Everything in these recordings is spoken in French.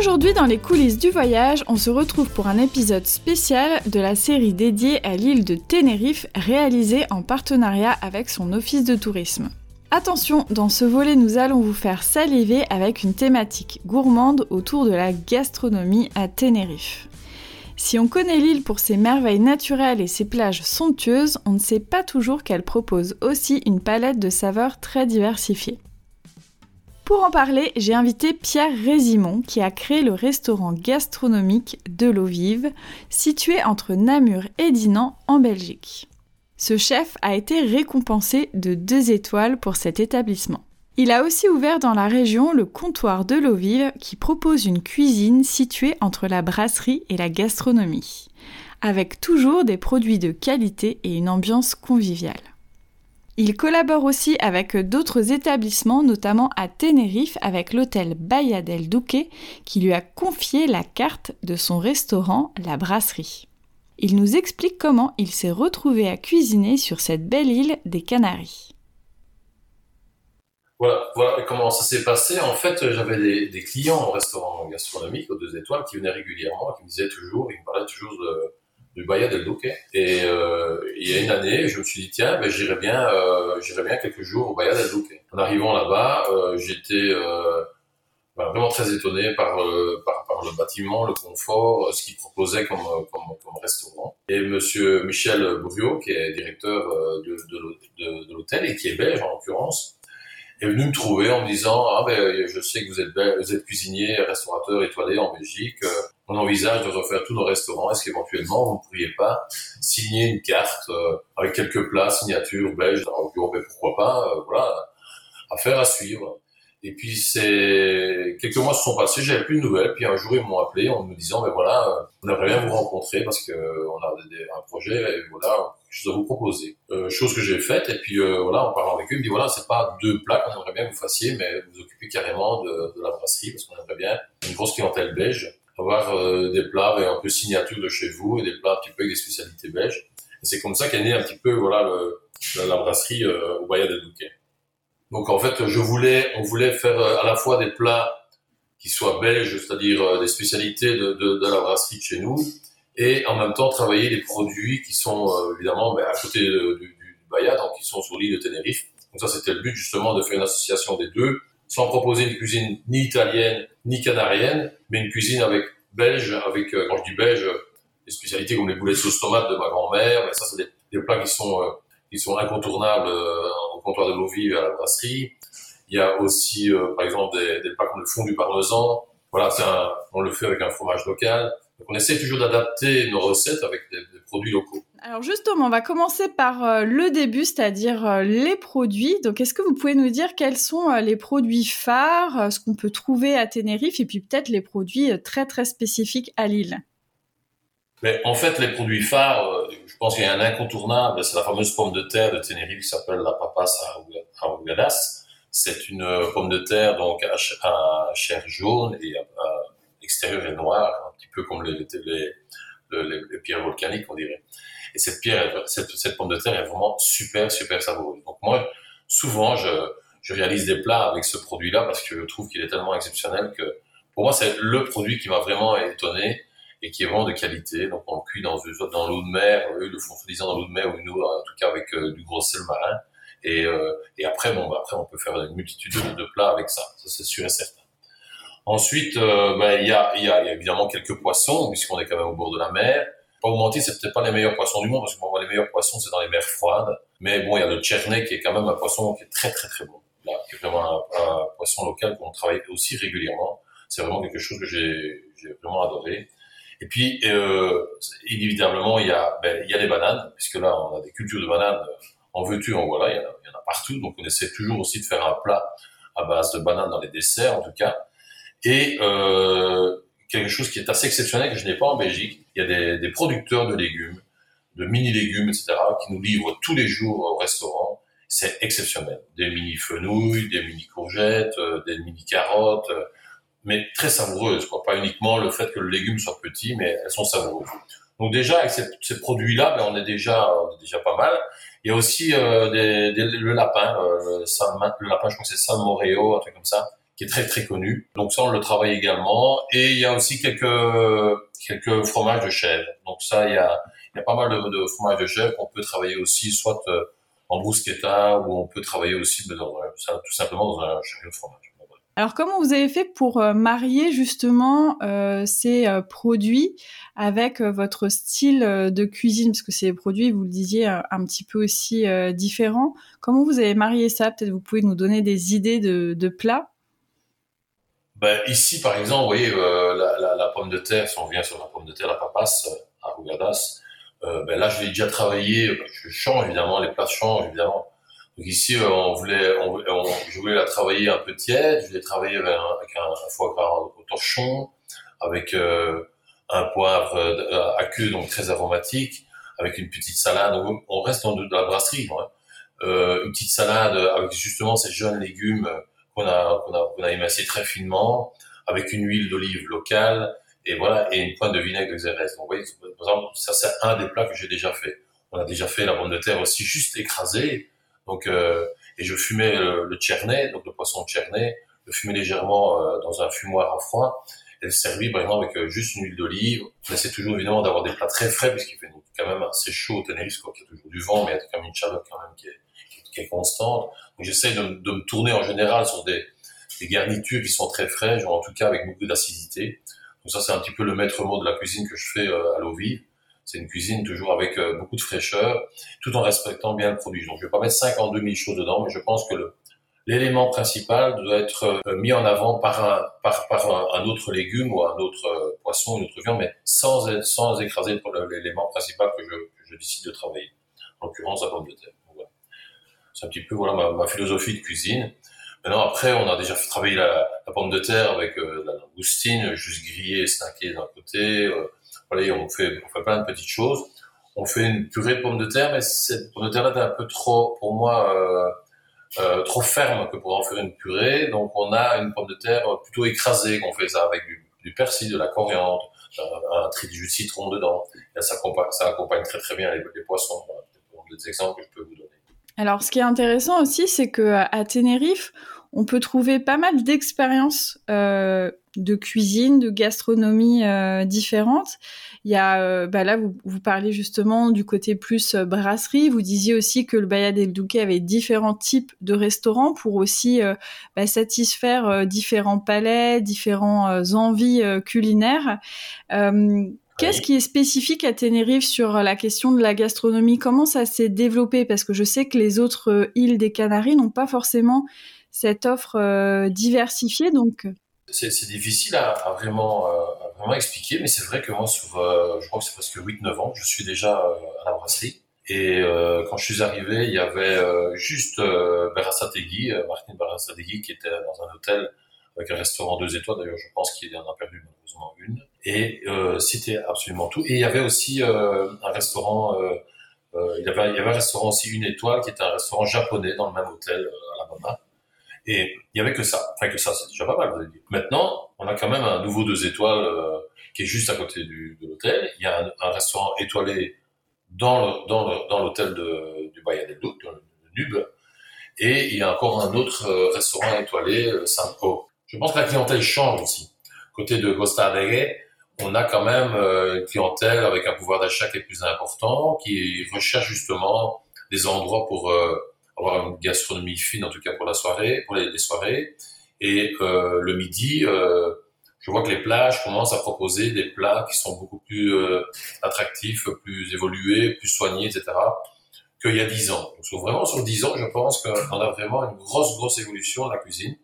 Aujourd'hui dans les coulisses du voyage, on se retrouve pour un épisode spécial de la série dédiée à l'île de Tenerife réalisée en partenariat avec son office de tourisme. Attention, dans ce volet nous allons vous faire saliver avec une thématique gourmande autour de la gastronomie à Tenerife. Si on connaît l'île pour ses merveilles naturelles et ses plages somptueuses, on ne sait pas toujours qu'elle propose aussi une palette de saveurs très diversifiées. Pour en parler, j'ai invité Pierre Résimon qui a créé le restaurant gastronomique de l'eau vive, situé entre Namur et Dinan en Belgique. Ce chef a été récompensé de deux étoiles pour cet établissement. Il a aussi ouvert dans la région le comptoir de l'eau vive qui propose une cuisine située entre la brasserie et la gastronomie, avec toujours des produits de qualité et une ambiance conviviale. Il collabore aussi avec d'autres établissements, notamment à Tenerife avec l'hôtel Bahia del Duque, qui lui a confié la carte de son restaurant La Brasserie. Il nous explique comment il s'est retrouvé à cuisiner sur cette belle île des Canaries. Voilà, voilà comment ça s'est passé. En fait, j'avais des, clients au restaurant gastronomique aux deux étoiles qui venaient régulièrement, qui me disaient toujours, ils me parlaient toujours de, du Bahia del Duque. Et euh, il y a une année, je me suis dit tiens, ben, j'irai bien, euh, bien quelques jours au Bahia del Duque. En arrivant là-bas, euh, j'étais euh, ben, vraiment très étonné par, euh, par, par, le bâtiment, le confort, ce qu'il proposait comme, comme, comme, restaurant. Et Monsieur Michel Bourriot, qui est directeur de, de, de l'hôtel et qui est belge en l'occurrence, est venu me trouver en me disant ah ben je sais que vous êtes vous êtes cuisinier, restaurateur étoilé en Belgique on envisage de refaire tous nos restaurants. Est-ce qu'éventuellement, vous ne pourriez pas signer une carte euh, avec quelques plats, signature belge Alors, ben, pourquoi pas, euh, voilà, affaire à suivre. Et puis c'est quelques mois se sont passés, j'avais plus de nouvelles. Puis un jour ils m'ont appelé en me disant ben voilà, euh, on aimerait bien vous rencontrer parce que on a un projet et voilà, je dois vous proposer. Euh, chose que j'ai faite et puis euh, voilà, en parlant avec eux, ils me dit voilà, c'est pas deux plats qu'on aimerait bien que vous fassiez, mais vous occupez carrément de, de la brasserie parce qu'on aimerait bien une grosse clientèle belge avoir euh, des plats un peu signature de chez vous et des plats un petit peu avec des spécialités belges. Et c'est comme ça qu'est né un petit peu voilà le, la, brasserie euh, au Bahia del Duque. Donc en fait, je voulais, on voulait faire euh, à la fois des plats qui soient belges, c'est-à-dire des spécialités de, de, de, la brasserie de chez nous, et en même temps travailler les produits qui sont évidemment ben, à côté du, du, Bahia, donc qui sont sur l'île de Tenerife. Donc ça, c'était le but justement de faire une association des deux, sans proposer une cuisine ni italienne ni canarienne, mais une cuisine avec belge, avec, euh, quand je dis belge, des spécialités comme les boulets de sauce tomate de ma grand-mère, mais ça, c'est des, plats qui sont, euh, incontournables euh, au comptoir de vive à la brasserie. Il y a aussi, par exemple, des, plats comme le fond du parmesan. Voilà, c'est on le fait avec un fromage local. Donc, on essaie toujours d'adapter nos recettes avec des, des produits locaux. Alors justement, on va commencer par euh, le début, c'est-à-dire euh, les produits. Donc est-ce que vous pouvez nous dire quels sont euh, les produits phares, ce qu'on peut trouver à Tenerife, et puis peut-être les produits très très spécifiques à Lille? Mais en fait, les produits phares, je pense qu'il y a un incontournable, c'est la fameuse pomme de terre de Tenerife qui s'appelle la papas arrugadas. C'est une pomme de terre donc à, chair jaune et à, extérieur et noir, un petit peu comme les, pierres volcaniques, on dirait. Et cette pierre, cette, pomme de terre est vraiment super, super savoureuse. Donc moi, souvent, je, réalise des plats avec ce produit-là parce que je trouve qu'il est tellement exceptionnel que pour moi, c'est le produit qui m'a vraiment étonné et qui est vraiment de qualité. Donc on le cuit dans, dans l'eau de mer, eux le font soi dans l'eau de mer ou nous, en tout cas avec euh, du gros sel marin. Et, euh, après, bon, bah, après on peut faire une multitude de, plats avec ça, ça c'est sûr et certain. Ensuite, euh, ben, il y, a, y, a, y a évidemment quelques poissons puisqu'on est quand même au bord de la mer pas vous mentir, c'est peut-être pas les meilleurs poissons du monde, parce que moi, les meilleurs poissons, c'est dans les mers froides. Mais bon, il y a le tchernet qui est quand même un poisson qui est très, très, très bon. Là, qui est vraiment un, poisson local qu'on travaille aussi régulièrement. C'est vraiment quelque chose que j'ai, vraiment adoré. Et puis, euh, inévitablement, il y a, ben, il y a les bananes, puisque là, on a des cultures de bananes en veux-tu, en voilà, il y en a partout. Donc, on essaie toujours aussi de faire un plat à base de bananes dans les desserts en tout cas. Et euh, quelque chose qui est assez exceptionnel que je n'ai pas en Belgique, il y a des, des producteurs de légumes, de mini-légumes, etc., qui nous livrent tous les jours au restaurant. C'est exceptionnel. Des mini-fenouilles, des mini-courgettes, euh, des mini-carottes, euh, mais très savoureuses. Quoi. Pas uniquement le fait que le légume soit petit, mais elles sont savoureuses. Donc déjà, avec ces, ces produits-là, ben, on, est déjà, on est déjà pas mal. Il y a aussi euh, des, des, le lapin, euh, le, le lapin, je crois que c'est Salmoréo, un truc comme ça, qui est très très connu. Donc ça, on le travaille également. Et il y a aussi quelques quelques fromages de chèvre. Donc ça, il y a, il y a pas mal de, fromages de chèvre qu'on peut travailler aussi, soit euh, en bruschetta ou on peut travailler aussi dans, tout simplement dans un chariot de fromage. Alors comment vous avez fait pour euh, marier justement euh, ces produits avec votre style de cuisine? Parce que ces produits, vous le disiez, un, petit peu aussi différents. Comment vous avez marié ça? Peut-être vous pouvez nous donner des idées de plats? Ben, Ici, par exemple, vous voyez, la, la, la, pomme de terre, si on vient sur la pomme de terre, la papasse, à Rugadas, ben là, je l'ai déjà travaillé. Je change évidemment, les plats changent évidemment. Donc ici, euh, on voulait, on, on, je voulais la travailler un peu tiède. Je voulais travailler avec un, avec un, foie gras au torchon, avec euh, un poivre euh, à queue, donc très aromatique, avec une petite salade. Donc, on reste dans de, la brasserie, hein. euh, une petite salade avec justement ces jeunes légumes qu'on a, qu'on a, qu'on a émincés très finement, avec une huile d'olive locale, et voilà, et une pointe de vinaigre de xérès. Donc, vous voyez, par exemple, ça c'est un des plats que j'ai déjà fait. On a déjà fait la pomme de terre aussi juste écrasée, donc, euh, et je fumais le, le donc le poisson tchernet, le fumais légèrement euh, dans un fumoir à froid et le servi par exemple avec euh, juste une huile d'olive. On essaie toujours évidemment d'avoir des plats très frais puisqu'il fait quand même assez chaud au Tenerife, quoi, qu'il y a toujours du vent, mais il y a quand même une chaleur quand même qui est, qui est constante. Donc j'essaie de, me tourner en général sur des, garnitures qui sont très fraîches, ou en tout cas avec beaucoup d'acidité. Donc ça c'est un petit peu le maître mot de la cuisine que je fais à l'eau vive. C'est une cuisine toujours avec euh, beaucoup de fraîcheur, tout en respectant bien le produit. Donc, je vais pas mettre 52 000 choses dedans, mais je pense que l'élément principal doit être euh, mis en avant par un, autre légume ou un autre euh, poisson, une autre viande, mais sans, sans écraser l'élément principal que je, que je décide de travailler. En l'occurrence, la pomme de terre. C'est un petit peu voilà ma, philosophie de cuisine. Maintenant, après, on a déjà fait travailler la, la pomme de terre avec euh, la langoustine, juste grillée et snackée d'un côté. Euh, voilà, on fait, on fait plein de petites choses. On fait une purée de pommes de terre, mais cette pomme de terre-là est un peu trop, pour moi, euh, euh, trop ferme que pour en faire une purée. Donc, on a une pomme de terre plutôt écrasée, qu'on fait ça avec du, du, persil, de la coriandre, un, un trait de jus de citron dedans. Ça, accompagne, très très bien les, poissons. Des exemples que je peux vous donner. Alors, ce qui est intéressant aussi, c'est que à Tenerife, on peut trouver pas mal d'expériences euh, de cuisine, de gastronomie euh, différentes. Il y a, euh, bah là, vous, vous parlez justement du côté plus euh, brasserie. Vous disiez aussi que le Bayad El Duque avait différents types de restaurants pour aussi euh, bah, satisfaire euh, différents palais, différentes envies culinaires. Qu'est-ce qui est spécifique à Tenerife sur la question de la gastronomie? Comment ça s'est développé? Parce que je sais que les autres îles des Canaries n'ont pas forcément cette offre diversifiée. Donc, c'est difficile à, à vraiment, euh, à vraiment expliquer, mais c'est vrai que moi, sur, euh, je crois que c'est presque 8-9 ans, je suis déjà euh, à la brasserie. Et euh, quand je suis arrivé, il y avait euh, juste euh, Berasategui, euh, Martin Berasategui, qui était dans un hôtel avec un restaurant deux étoiles. D'ailleurs, je pense qu'il en a perdu malheureusement une. Et euh, c'était absolument tout. Et il y avait aussi euh, un restaurant, euh, euh, il, y avait, un restaurant aussi une étoile, qui était un restaurant japonais dans le même hôtel à la Mama. Et il y avait que ça. Enfin, que ça, c'est déjà pas mal, vous avez dit. Maintenant, on a quand même un nouveau deux étoiles qui est juste à côté du, de l'hôtel. Il y a un, restaurant étoilé dans dans dans l'hôtel du Bahia del Duc, le, le Nub. Et il y a encore un autre restaurant étoilé, Saint-O. Je pense que la clientèle change aussi. Côté de Costa Alegre, on a quand même euh, une clientèle avec un pouvoir d'achat qui est plus important, qui recherche justement des endroits pour euh, avoir une gastronomie fine, en tout cas pour la soirée, pour les, soirées. Et euh, le midi, je vois que les plages commencent à proposer des plats qui sont beaucoup plus attractifs, plus évolués, plus soignés, etc. qu'il y a dix ans. Donc, vraiment sur dix ans, je pense qu'on a vraiment une grosse, grosse évolution de la cuisine.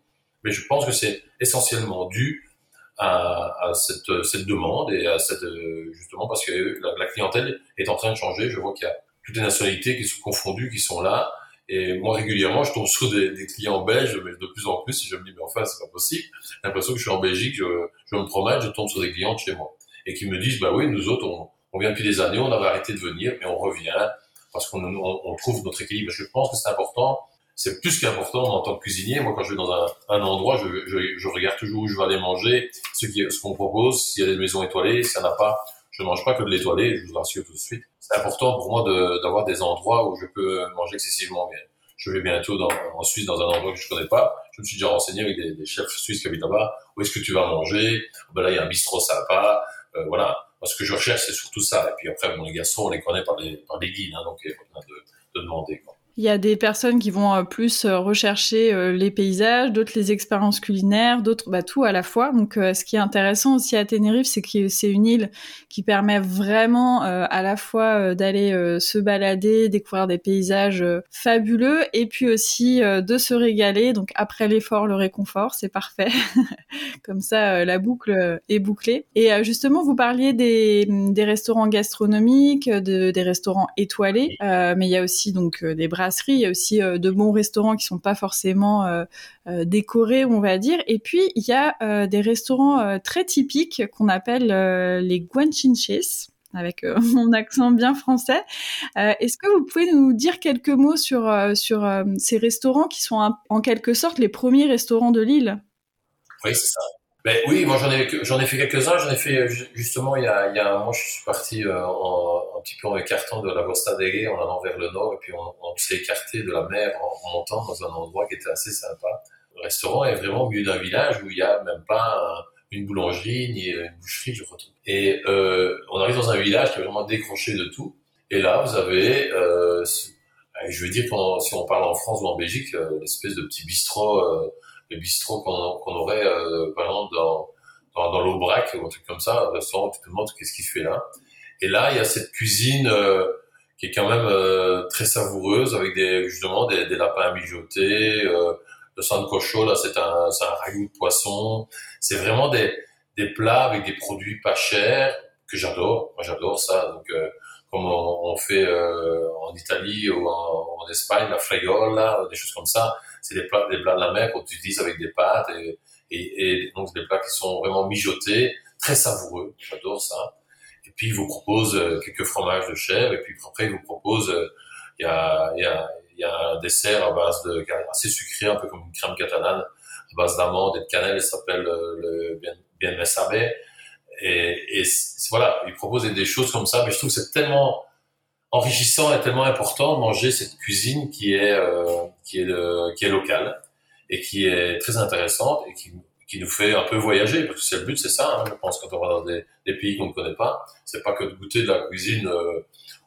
Mais je pense que c'est essentiellement dû à, cette, demande et à cette justement parce que la, clientèle est en train de changer. Je vois qu'il y a toutes les nationalités qui sont confondues, qui sont là Et moi, régulièrement, je tombe sur des, clients belges, mais de plus en plus, et je me dis, mais enfin, c'est pas possible. J'ai l'impression que je suis en Belgique, je, me promène, je tombe sur des clients de chez moi. Et qui me disent, bah oui, nous autres, on, vient depuis des années, on avait arrêté de venir, mais on revient parce qu'on on, on trouve notre équilibre. Je pense que c'est important. C'est plus qu'important en tant que cuisinier. Moi, quand je vais dans un, un endroit, je, je, je, regarde toujours où je vais aller manger, ce qu'on ce qu'on propose, s'il y a des maisons étoilées, s'il n'y en a pas, je ne mange pas que de l'étoilé, je vous rassure tout de suite. C'est important pour moi d'avoir des endroits où je peux manger excessivement bien. Je vais bientôt dans, en Suisse dans un endroit que je connais pas. Je me suis déjà renseigné avec des, des chefs suisses qui habitent là-bas. Où est-ce que tu vas manger? Ben là, il y a un bistrot sympa. Euh, voilà. Moi, ce que je recherche, c'est surtout ça. Et puis après, bon, les garçons, on les connaît par les, par les guides, hein, donc il y a de, de demander. Quoi. Il y a des personnes qui vont euh, plus euh, rechercher euh, les paysages, d'autres les expériences culinaires, d'autres bah, tout à la fois. Donc, ce qui est intéressant aussi à Tenerife, c'est que c'est une île qui permet vraiment à la fois d'aller se balader, découvrir des paysages fabuleux, et puis aussi de se régaler. Donc, après l'effort, le réconfort, c'est parfait. Comme ça, la boucle est bouclée. Et justement, vous parliez des, restaurants gastronomiques, de, des restaurants étoilés, mais il y a aussi donc des bras il y a aussi euh, de bons restaurants qui sont pas forcément euh, euh, décorés, on va dire. Et puis il y a des restaurants très typiques qu'on appelle les guanchinches avec mon accent bien français. Est-ce que vous pouvez nous dire quelques mots sur, sur ces restaurants qui sont en quelque sorte les premiers restaurants de l'île Oui, c'est ça. Ben, oui, moi j'en ai, fait quelques-uns. J'en ai fait justement il y a, il un mois, je suis parti en, petit peu en écartant de la Costa deghe en allant vers le nord et puis on, s'est écarté de la mer en, montant dans un endroit qui était assez sympa. Le restaurant est vraiment au milieu d'un village où il y a même pas une boulangerie ni une boucherie, je crois. Et euh, on arrive dans un village qui est vraiment décroché de tout. Et là, vous avez, euh, je veux dire, si on parle en France ou en Belgique, euh, l'espèce de petit bistrot. Les bistrots qu'on aurait, par exemple, dans, dans, l'Aubrac ou un truc comme ça, un restaurant, tu te demandes qu'est-ce qu'il fait là? Et là, il y a cette cuisine euh, qui est quand même euh, très savoureuse, avec des, justement des, des lapins mijotés, euh, le sancocho, là, c'est un, un ragoût de poisson. C'est vraiment des, des plats avec des produits pas chers que j'adore. Moi, j'adore ça. Donc, euh, comme on, on fait euh, en Italie ou en, Espagne, la fregola, des choses comme ça c'est des plats, des plats de la mer qu'on utilise avec des pâtes et, et, et, donc des plats qui sont vraiment mijotés, très savoureux. J'adore ça. Puis, il vous propose euh, quelques fromages de chèvre et puis après, il vous propose, euh, il y a, il y a, il y a un dessert à base de, assez sucré, un peu comme une crème catalane, à base d'amandes et de cannelle, il s'appelle euh, le bien, bien Et, et voilà, il propose des choses comme ça, mais je trouve que c'est tellement enrichissant et tellement important de manger cette cuisine qui est euh, qui est de, qui est locale et qui est très intéressante et qui qui nous fait un peu voyager parce que c'est le but c'est ça hein, je pense quand on va dans des, pays qu'on ne connaît pas c'est pas que de goûter de la cuisine euh,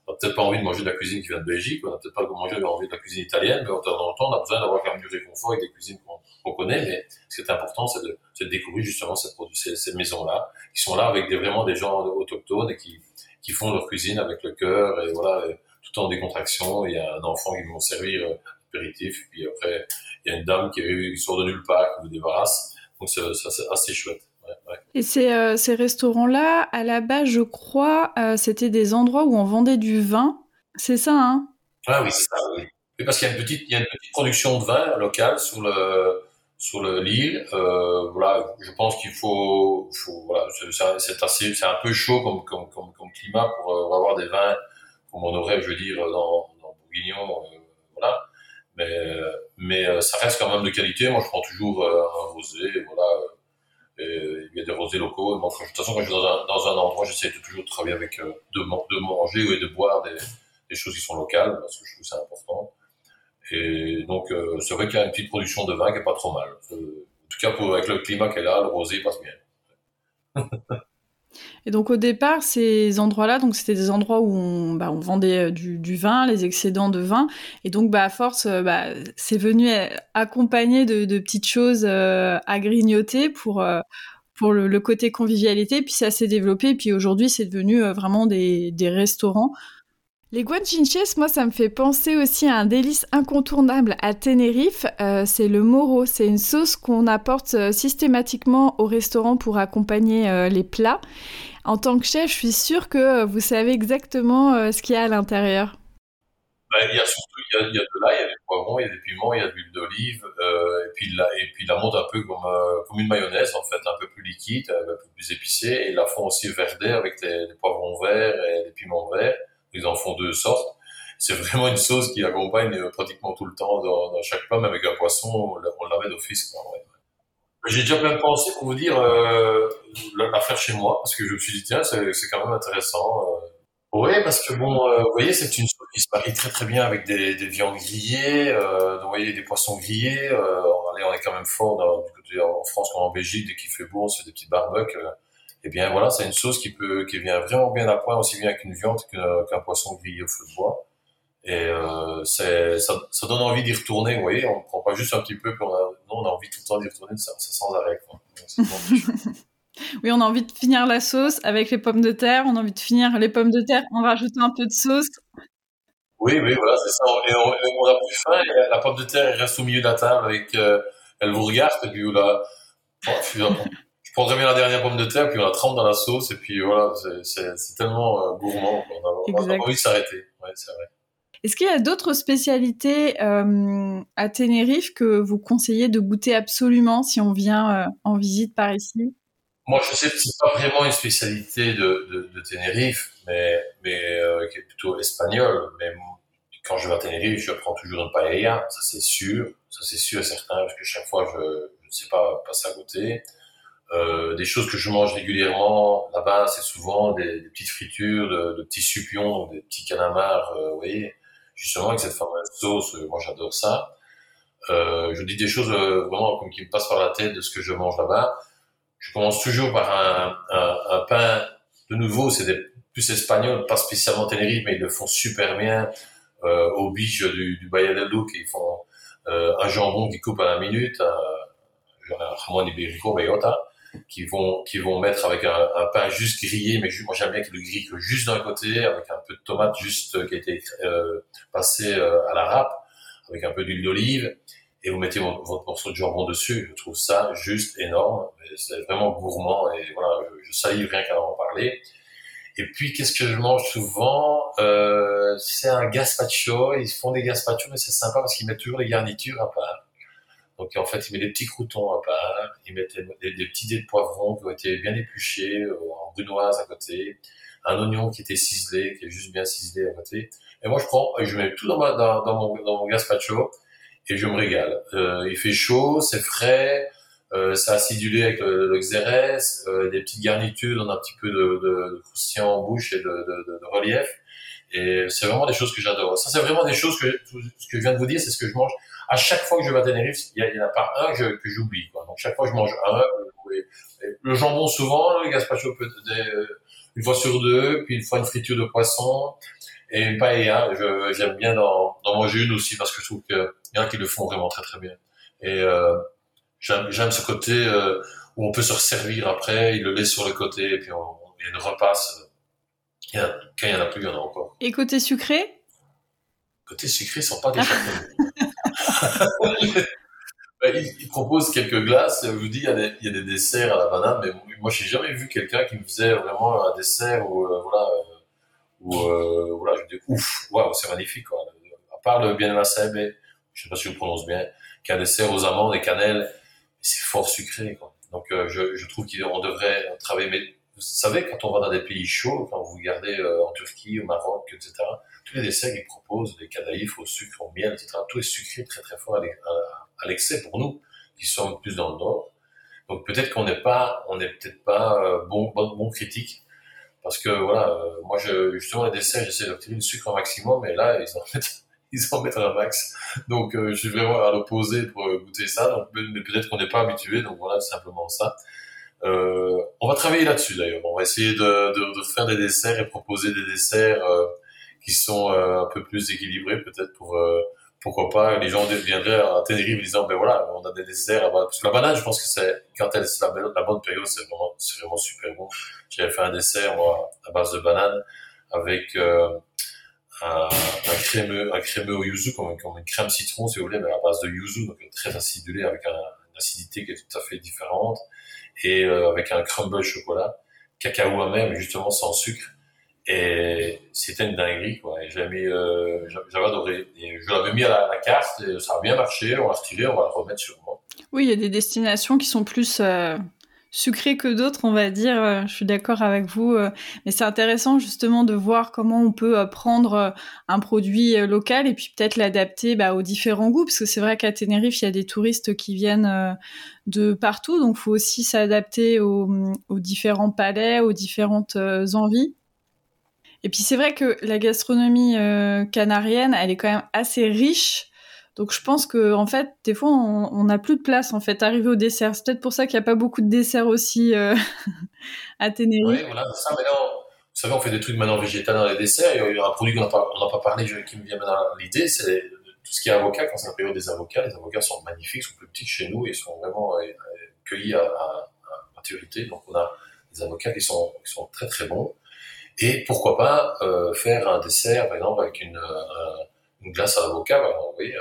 on n'a peut-être pas envie de manger de la cuisine qui vient de Belgique on n'a peut-être pas envie de manger de la cuisine italienne mais de temps en temps on a besoin d'avoir quand même du réconfort avec des cuisines qu'on connaît mais ce qui est important c'est de, de découvrir justement cette, ces, ces maisons là qui sont là avec des, vraiment des gens autochtones et qui qui font leur cuisine avec le cœur et voilà, tout en décontraction. Il y a un enfant qui vont servir euh, apéritif, puis après il y a une dame qui, qui sort de nulle part qui vous débarrasse. Donc c'est assez chouette. Ouais, ouais. Et ces, euh, ces restaurants-là, à la base, je crois, euh, c'était des endroits où on vendait du vin. C'est ça, hein? Ah oui, c'est ça, oui. oui parce qu'il y a une petite, il y a une petite production de vin local sur le, sur l'île. Euh, voilà, je pense qu'il faut, faut voilà, c'est assez, c'est un peu chaud comme, comme, comme, comme climat pour, avoir des vins comme on aurait, je veux dire, dans, dans Bourguignon, voilà. Mais, euh, ça reste quand même de qualité. Moi, je prends toujours euh, un rosé, voilà. Et il y a des rosés locaux. De toute façon, quand je suis dans un, endroit, j'essaie de toujours travailler avec, de, de manger et de boire des, choses qui sont locales, parce que je trouve ça important. Et donc, euh, c'est vrai qu'il y a une petite production de vin qui est pas trop mal. Euh, en tout cas, avec le climat qu'elle a, le rosé passe bien. Et donc au départ, ces endroits-là, donc c'était des endroits où on, bah, vendait euh, du, vin, les excédents de vin, et donc bah à force, bah, c'est venu accompagné de, petites choses euh, à grignoter pour euh, pour le, côté convivialité, puis ça s'est développé, puis aujourd'hui c'est devenu vraiment des restaurants les guanchinches, moi, ça me fait penser aussi à un délice incontournable à Tenerife. Euh, c'est le moro. C'est une sauce qu'on apporte euh, systématiquement au restaurant pour accompagner euh, les plats. En tant que chef, je suis sûre que vous savez exactement ce qu'il y a à l'intérieur. Ben, il y a surtout il y a, de l'ail, il y a des poivrons, il y a des piments, il y a de l'huile d'olive, et puis la, et puis la monte un peu comme comme une mayonnaise en fait, un peu plus liquide, un peu plus épicée, et la font aussi verdée avec les poivrons verts et les piments verts. Ils en font deux sortes. C'est vraiment une sauce qui accompagne euh, pratiquement tout le temps dans, chaque plat, même avec un poisson, on la, on la met d'office. J'ai déjà même pensé pour vous dire euh, la, faire chez moi, parce que je me suis dit tiens c'est c'est quand même intéressant. Euh, oui, parce que bon, euh, vous voyez, c'est une sauce qui se marie très très bien avec des, des viandes grillées, vous voyez, des poissons grillés. Euh, allez, on est quand même fort en France comme en Belgique, dès qu'il fait on se fait des petites barbecues. Et bien voilà, c'est une sauce qui peut, qui vient vraiment bien à point, aussi bien qu'une viande qu'un poisson grillé au feu de bois. Et euh, ça, ça donne envie d'y retourner, vous voyez, on prend pas juste un petit peu, puis on a, non, on a envie tout le temps d'y retourner, ça, ça sans arrêt. Quoi. Oui, on a envie de finir la sauce avec les pommes de terre, on a envie de finir les pommes de terre en rajoutant un peu de sauce. Oui, oui, voilà, c'est ça. Et on, et on a plus faim, et la pomme de terre elle reste au milieu de la table avec, euh, elle vous regarde, et puis vous la, je prendrais bien la dernière pomme de terre, puis on la trempe dans la sauce, et puis voilà, c'est, tellement euh, gourmand, on a, on envie de s'arrêter. Ouais, c'est vrai. Est-ce qu'il y a d'autres spécialités euh, à Tenerife que vous conseillez de goûter absolument si on vient euh, en visite par ici? Moi, je sais que c'est pas vraiment une spécialité de, de, de Tenerife, mais, mais euh, qui est plutôt espagnole. Mais quand je vais à Tenerife, je prends toujours une paella, ça c'est sûr, ça c'est sûr et certain, parce que chaque fois, je je ne sais pas passer à côté. Euh, des choses que je mange régulièrement là-bas, c'est souvent des, des petites fritures de, de petits supions, des petits calamars, euh, vous voyez, justement avec cette fameuse sauce. euh, moi, j'adore ça. Euh, je dis des choses euh, vraiment comme qui me passent par la tête de ce que je mange là-bas. Je commence toujours par un, un, un pain. De nouveau, c'est des plus espagnol, pas spécialement Tenerife, mais ils le font super bien au biche du, du Duque. Ils font un jambon qui coupe à la minute, un, un jamon ibérico, bellota, qui vont qui vont mettre avec un, un pain juste grillé, mais ju- moi j'aime bien qu'il le grille juste d'un côté, avec un peu de tomate juste euh, qui a été euh, passé euh, à la râpe, avec un peu d'huile d'olive, et vous mettez votre, morceau de jambon dessus. Je trouve ça juste énorme. C'est vraiment gourmand et voilà, je, je salive rien qu'à en parler. Et puis, qu'est-ce que je mange souvent? Euh, C'est un gazpacho. Ils font des gazpachos, mais c'est sympa parce qu'ils mettent toujours les garnitures à part. Donc, en fait, ils mettent des petits croutons à part. Ils mettent des, petits dés de poivrons qui ont été bien épluchés euh, en brunoise à côté. Un oignon qui était ciselé, qui est juste bien ciselé à côté. Et moi, je prends, je mets tout dans, dans, mon, dans mon gazpacho et je me régale. Euh, il fait chaud, c'est frais, euh, c'est acidulé avec le, xérès, euh, des petites garnitures, donne un petit peu de, de, croustillant en bouche et de, de, relief. Et c'est vraiment des choses que j'adore. Ça, c'est vraiment des choses que ce que je viens de vous dire, c'est ce que je mange. À chaque fois que je vais à Tenerife, il y, a- il y en a pas un que, que j'oublie. quoi. Donc chaque fois, je mange un. Le jambon souvent, le gazpacho peut des, euh, une fois sur deux, puis une fois une friture de poisson et une paella. Je- J'aime bien d'en d'en manger une aussi parce que je trouve qu'il y en a qui le font vraiment très très bien. Et euh, j'aime j'aime ce côté euh, où on peut se resservir après, il le laisse sur le côté et puis on, il repasse. Il y en a- quand il y en a plus, il y en a encore. Et côté sucré? Côté sucré, ils sont pas. Ben, il, il propose quelques glaces. Je vous dis, il y, a des, desserts à la banane, mais moi, j'ai jamais vu quelqu'un qui me faisait vraiment un dessert où, euh, voilà, euh, où, euh, voilà, je dis, ouf, waouh, c'est magnifique, quoi. À part le bien sebe, je sais pas si je le prononce bien, qui est un dessert aux amandes et cannelle, c'est fort sucré, quoi. Donc, je, trouve qu'on devrait travailler, mais vous savez, quand on va dans des pays chauds, quand vous regardez euh, en Turquie, au Maroc, etc., tous les desserts qu'ils proposent, des cadaïfs au sucre, au miel, etc., tout est sucré très très fort à l'e- à- à l'excès pour nous, qui sommes plus dans le nord. Donc peut-être qu'on n'est pas, on n'est peut-être pas euh, bon, critique, parce que voilà, euh, moi justement les desserts, j'essaie d'obtenir le sucre au maximum, et là ils en mettent, ils en mettent un max. Donc euh, je suis vraiment à l'opposé pour goûter ça, donc, mais peut-être qu'on n'est pas habitué, donc voilà, simplement ça. Euh, on va travailler là-dessus d'ailleurs. On va essayer de, de, de faire des desserts et proposer des desserts euh, qui sont euh, un peu plus équilibrés, peut-être pour euh, pourquoi pas. Les gens viendraient à Tenerife en disant ben voilà on a des desserts à base- parce que la banane je pense que c'est quand elle c'est la, la bonne période c'est vraiment c'est vraiment super bon. J'avais fait un dessert moi à base de banane avec euh, un, un crémeux un crémeux au yuzu comme, comme une crème citron si vous voulez mais à base de yuzu donc très acidulé avec un, acidité qui est tout à fait différente et euh, avec un crumble chocolat cacao amer mais justement sans sucre Et c'était une dinguerie, quoi. J'avais euh, j'avais adoré. Et je l'avais mis à la, carte, et ça a bien marché. On va retiré, on va le remettre sur moi. Oui, il y a des destinations qui sont plus euh, sucrées que d'autres, on va dire. Euh, je suis d'accord avec vous. Euh. mais c'est intéressant justement de voir comment on peut prendre un produit local et puis peut-être l'adapter bah, aux différents goûts. Parce que c'est vrai qu'à Tenerife, il y a des touristes qui viennent de partout. Donc, faut aussi s'adapter aux, aux différents palais, aux différentes envies. Et puis c'est vrai que la gastronomie euh, canarienne, elle est quand même assez riche. Donc je pense que en fait, des fois, on n'a plus de place en fait, arrivé au dessert. C'est peut-être pour ça qu'il n'y a pas beaucoup de desserts aussi euh, à Tenerife. Oui, voilà, ça maintenant. Vous savez, on fait des trucs maintenant végétales dans les desserts. Il y a un produit qu'on n'a pas, parlé, qui me vient maintenant à l'idée, c'est tout ce qui est avocat. Quand c'est la période des avocats, les avocats sont magnifiques, sont plus petits que chez nous et sont vraiment euh, cueillis à, maturité. Donc on a des avocats qui sont, qui sont très très bons. Et pourquoi pas euh, faire un dessert, par exemple, avec une, euh, glace à l'avocat. Oui, euh,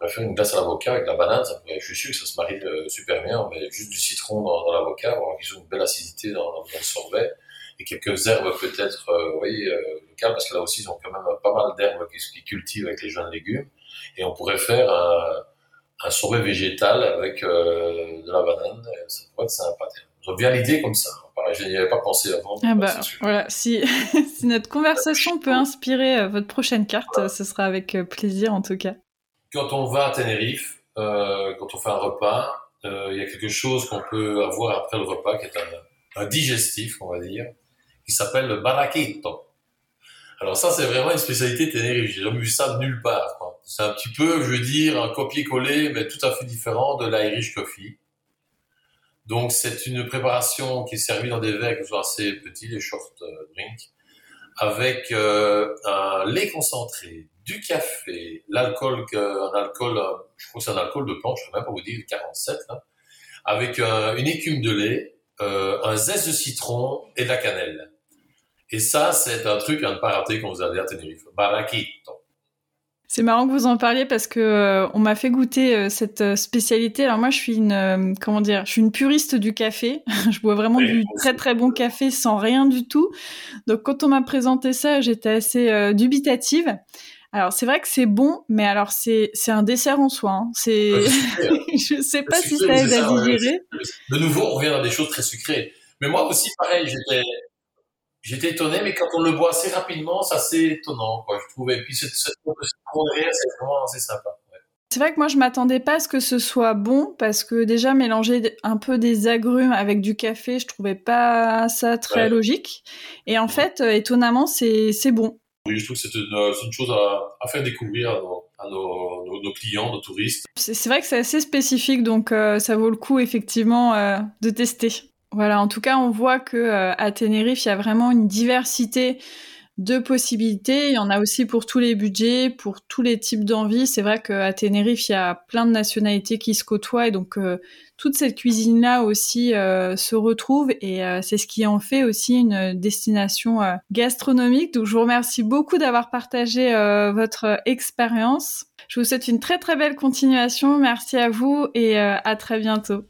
on pourrait faire une glace à l'avocat avec la banane. Ça pourrait, je suis sûr que ça se marie euh, super bien. On met juste du citron dans, dans l'avocat, avoir une belle acidité dans, dans, le sorbet. Et quelques herbes peut-être, euh, oui, locales, parce que là aussi, ils ont quand même pas mal d'herbes qui, qui cultivent avec les jeunes légumes. Et on pourrait faire un, un sorbet végétal avec de la banane. Ça pourrait être sympa. On bien l'idée comme ça je n'y avais pas pensé avant. Ah bah, voilà, si, si, notre conversation peut inspirer euh, votre prochaine carte, ce sera avec euh, plaisir en tout cas. Quand on va à Tenerife, euh, quand on fait un repas, il y a quelque chose qu'on peut avoir après le repas qui est un, digestif, on va dire, qui s'appelle le baraquito. Alors ça, c'est vraiment une spécialité Tenerife. J'ai jamais vu ça de nulle part. C'est un petit peu, je veux dire, un copier-coller, mais tout à fait différent de l'Irish Coffee. Donc c'est une préparation qui est servie dans des verres qui sont assez petits, les short euh, drinks, avec euh, un lait concentré, du café, l'alcool, un alcool, euh, je crois que c'est un alcool de planche, je ne vais même pas vous dire 47, là, avec une écume de lait, un zeste de citron et de la cannelle. Et ça, c'est un truc à ne pas rater quand vous allez à Tenerife. Baraquito. C'est marrant que vous en parliez parce que euh, on m'a fait goûter euh, cette euh, spécialité. Alors moi, je suis une comment dire, je suis une puriste du café. je bois vraiment du très très bon café sans rien du tout. Donc quand on m'a présenté ça, j'étais assez dubitative. Alors c'est vrai que c'est bon, mais alors c'est c'est un dessert en soi. Hein. C'est je sais pas si ça aide à digérer. De nouveau, on revient dans des choses très sucrées. Mais moi aussi, pareil, j'étais J'étais étonné, mais quand on le boit assez rapidement, c'est assez étonnant, quoi, je trouvais. Et puis, cette, cette c'est vraiment assez sympa. C'est vrai que moi je m'attendais pas à ce que ce soit bon parce que déjà mélanger un peu des agrumes avec du café, je trouvais pas ça très logique. Et en fait, euh, étonnamment, c'est bon. Je trouve que c'est une, euh, chose à, faire découvrir à, nos, clients, nos touristes. C'est vrai que c'est assez spécifique, donc euh, ça vaut le coup effectivement de tester. Voilà, en tout cas, on voit que euh, à Tenerife, il y a vraiment une diversité de possibilités. Il y en a aussi pour tous les budgets, pour tous les types d'envies. C'est vrai qu'à Tenerife, il y a plein de nationalités qui se côtoient et donc euh, toute cette cuisine-là aussi euh, se retrouve et c'est ce qui en fait aussi une destination gastronomique. Donc je vous remercie beaucoup d'avoir partagé votre expérience. Je vous souhaite une très très belle continuation. Merci à vous et à très bientôt.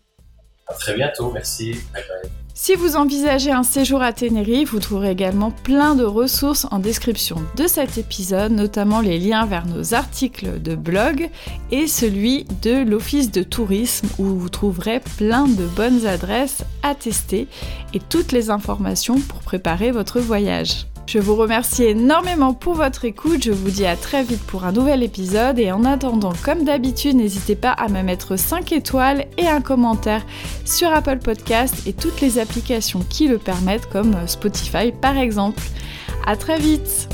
À très bientôt, merci. Si vous envisagez un séjour à Tenerife, vous trouverez également plein de ressources en description de cet épisode, notamment les liens vers nos articles de blog et celui de l'Office de tourisme où vous trouverez plein de bonnes adresses à tester et toutes les informations pour préparer votre voyage. Je vous remercie énormément pour votre écoute, je vous dis à très vite pour un nouvel épisode. Et en attendant comme d'habitude n'hésitez pas à me mettre 5 étoiles et un commentaire sur Apple Podcast et toutes les applications qui le permettent comme Spotify par exemple. À très vite